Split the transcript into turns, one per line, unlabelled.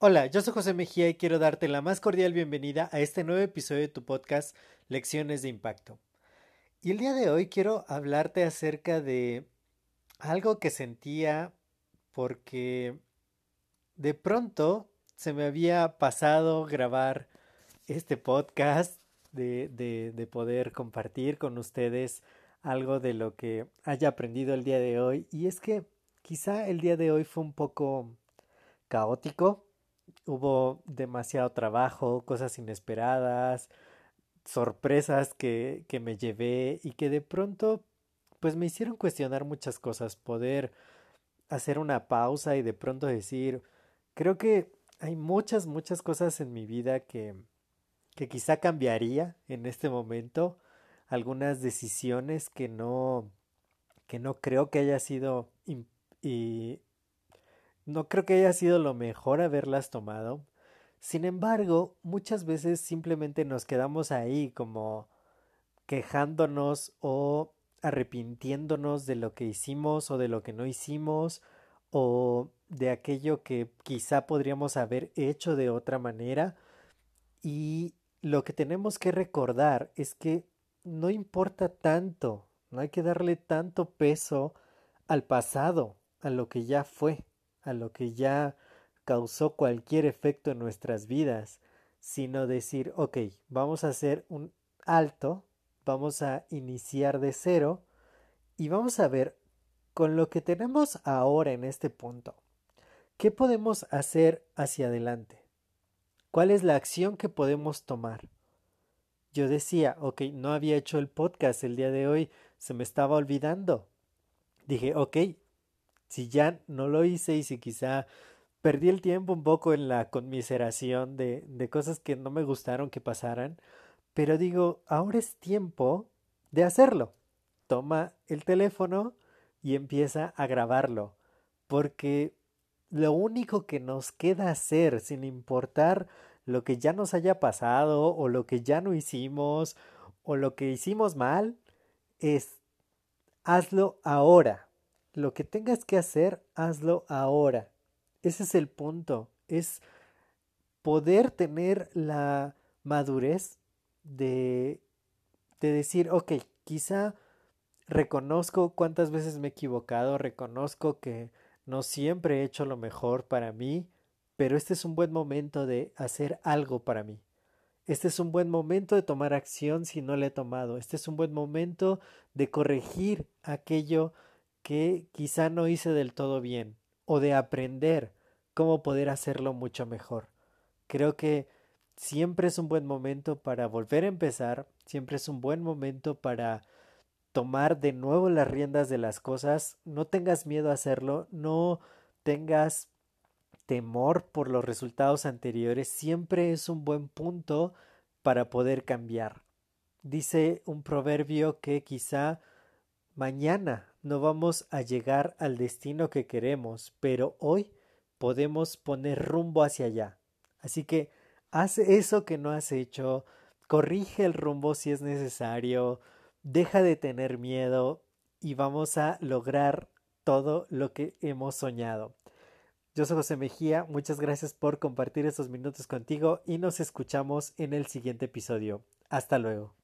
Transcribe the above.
Hola, yo soy José Mejía y quiero darte la más cordial bienvenida a este nuevo episodio de tu podcast Lecciones de Impacto. Y el día de hoy quiero hablarte acerca de algo que sentía porque de pronto se me había pasado grabar este podcast, de, de, de poder compartir con ustedes algo de lo que haya aprendido el día de hoy. Y es que quizá el día de hoy fue un poco caótico hubo demasiado trabajo, cosas inesperadas, sorpresas que, que me llevé y que de pronto pues me hicieron cuestionar muchas cosas, poder hacer una pausa y de pronto decir, creo que hay muchas, muchas cosas en mi vida que, que quizá cambiaría en este momento, algunas decisiones que no, que no creo que haya sido y no creo que haya sido lo mejor haberlas tomado. Sin embargo, muchas veces simplemente nos quedamos ahí como quejándonos o arrepintiéndonos de lo que hicimos o de lo que no hicimos o de aquello que quizá podríamos haber hecho de otra manera y lo que tenemos que recordar es que no importa tanto, no hay que darle tanto peso al pasado, a lo que ya fue a lo que ya causó cualquier efecto en nuestras vidas, sino decir, ok, vamos a hacer un alto, vamos a iniciar de cero y vamos a ver con lo que tenemos ahora en este punto, ¿qué podemos hacer hacia adelante? ¿Cuál es la acción que podemos tomar? Yo decía, ok, no había hecho el podcast el día de hoy, se me estaba olvidando. Dije, ok, si ya no lo hice y si quizá perdí el tiempo un poco en la conmiseración de, de cosas que no me gustaron que pasaran, pero digo, ahora es tiempo de hacerlo. Toma el teléfono y empieza a grabarlo, porque lo único que nos queda hacer, sin importar lo que ya nos haya pasado o lo que ya no hicimos o lo que hicimos mal, es hazlo ahora. Lo que tengas que hacer, hazlo ahora. Ese es el punto. Es poder tener la madurez de, de decir, ok, quizá reconozco cuántas veces me he equivocado, reconozco que no siempre he hecho lo mejor para mí, pero este es un buen momento de hacer algo para mí. Este es un buen momento de tomar acción si no le he tomado. Este es un buen momento de corregir aquello que quizá no hice del todo bien o de aprender cómo poder hacerlo mucho mejor. Creo que siempre es un buen momento para volver a empezar, siempre es un buen momento para tomar de nuevo las riendas de las cosas, no tengas miedo a hacerlo, no tengas temor por los resultados anteriores, siempre es un buen punto para poder cambiar. Dice un proverbio que quizá mañana no vamos a llegar al destino que queremos, pero hoy podemos poner rumbo hacia allá. Así que haz eso que no has hecho, corrige el rumbo si es necesario, deja de tener miedo y vamos a lograr todo lo que hemos soñado. Yo soy José Mejía, muchas gracias por compartir estos minutos contigo y nos escuchamos en el siguiente episodio. Hasta luego.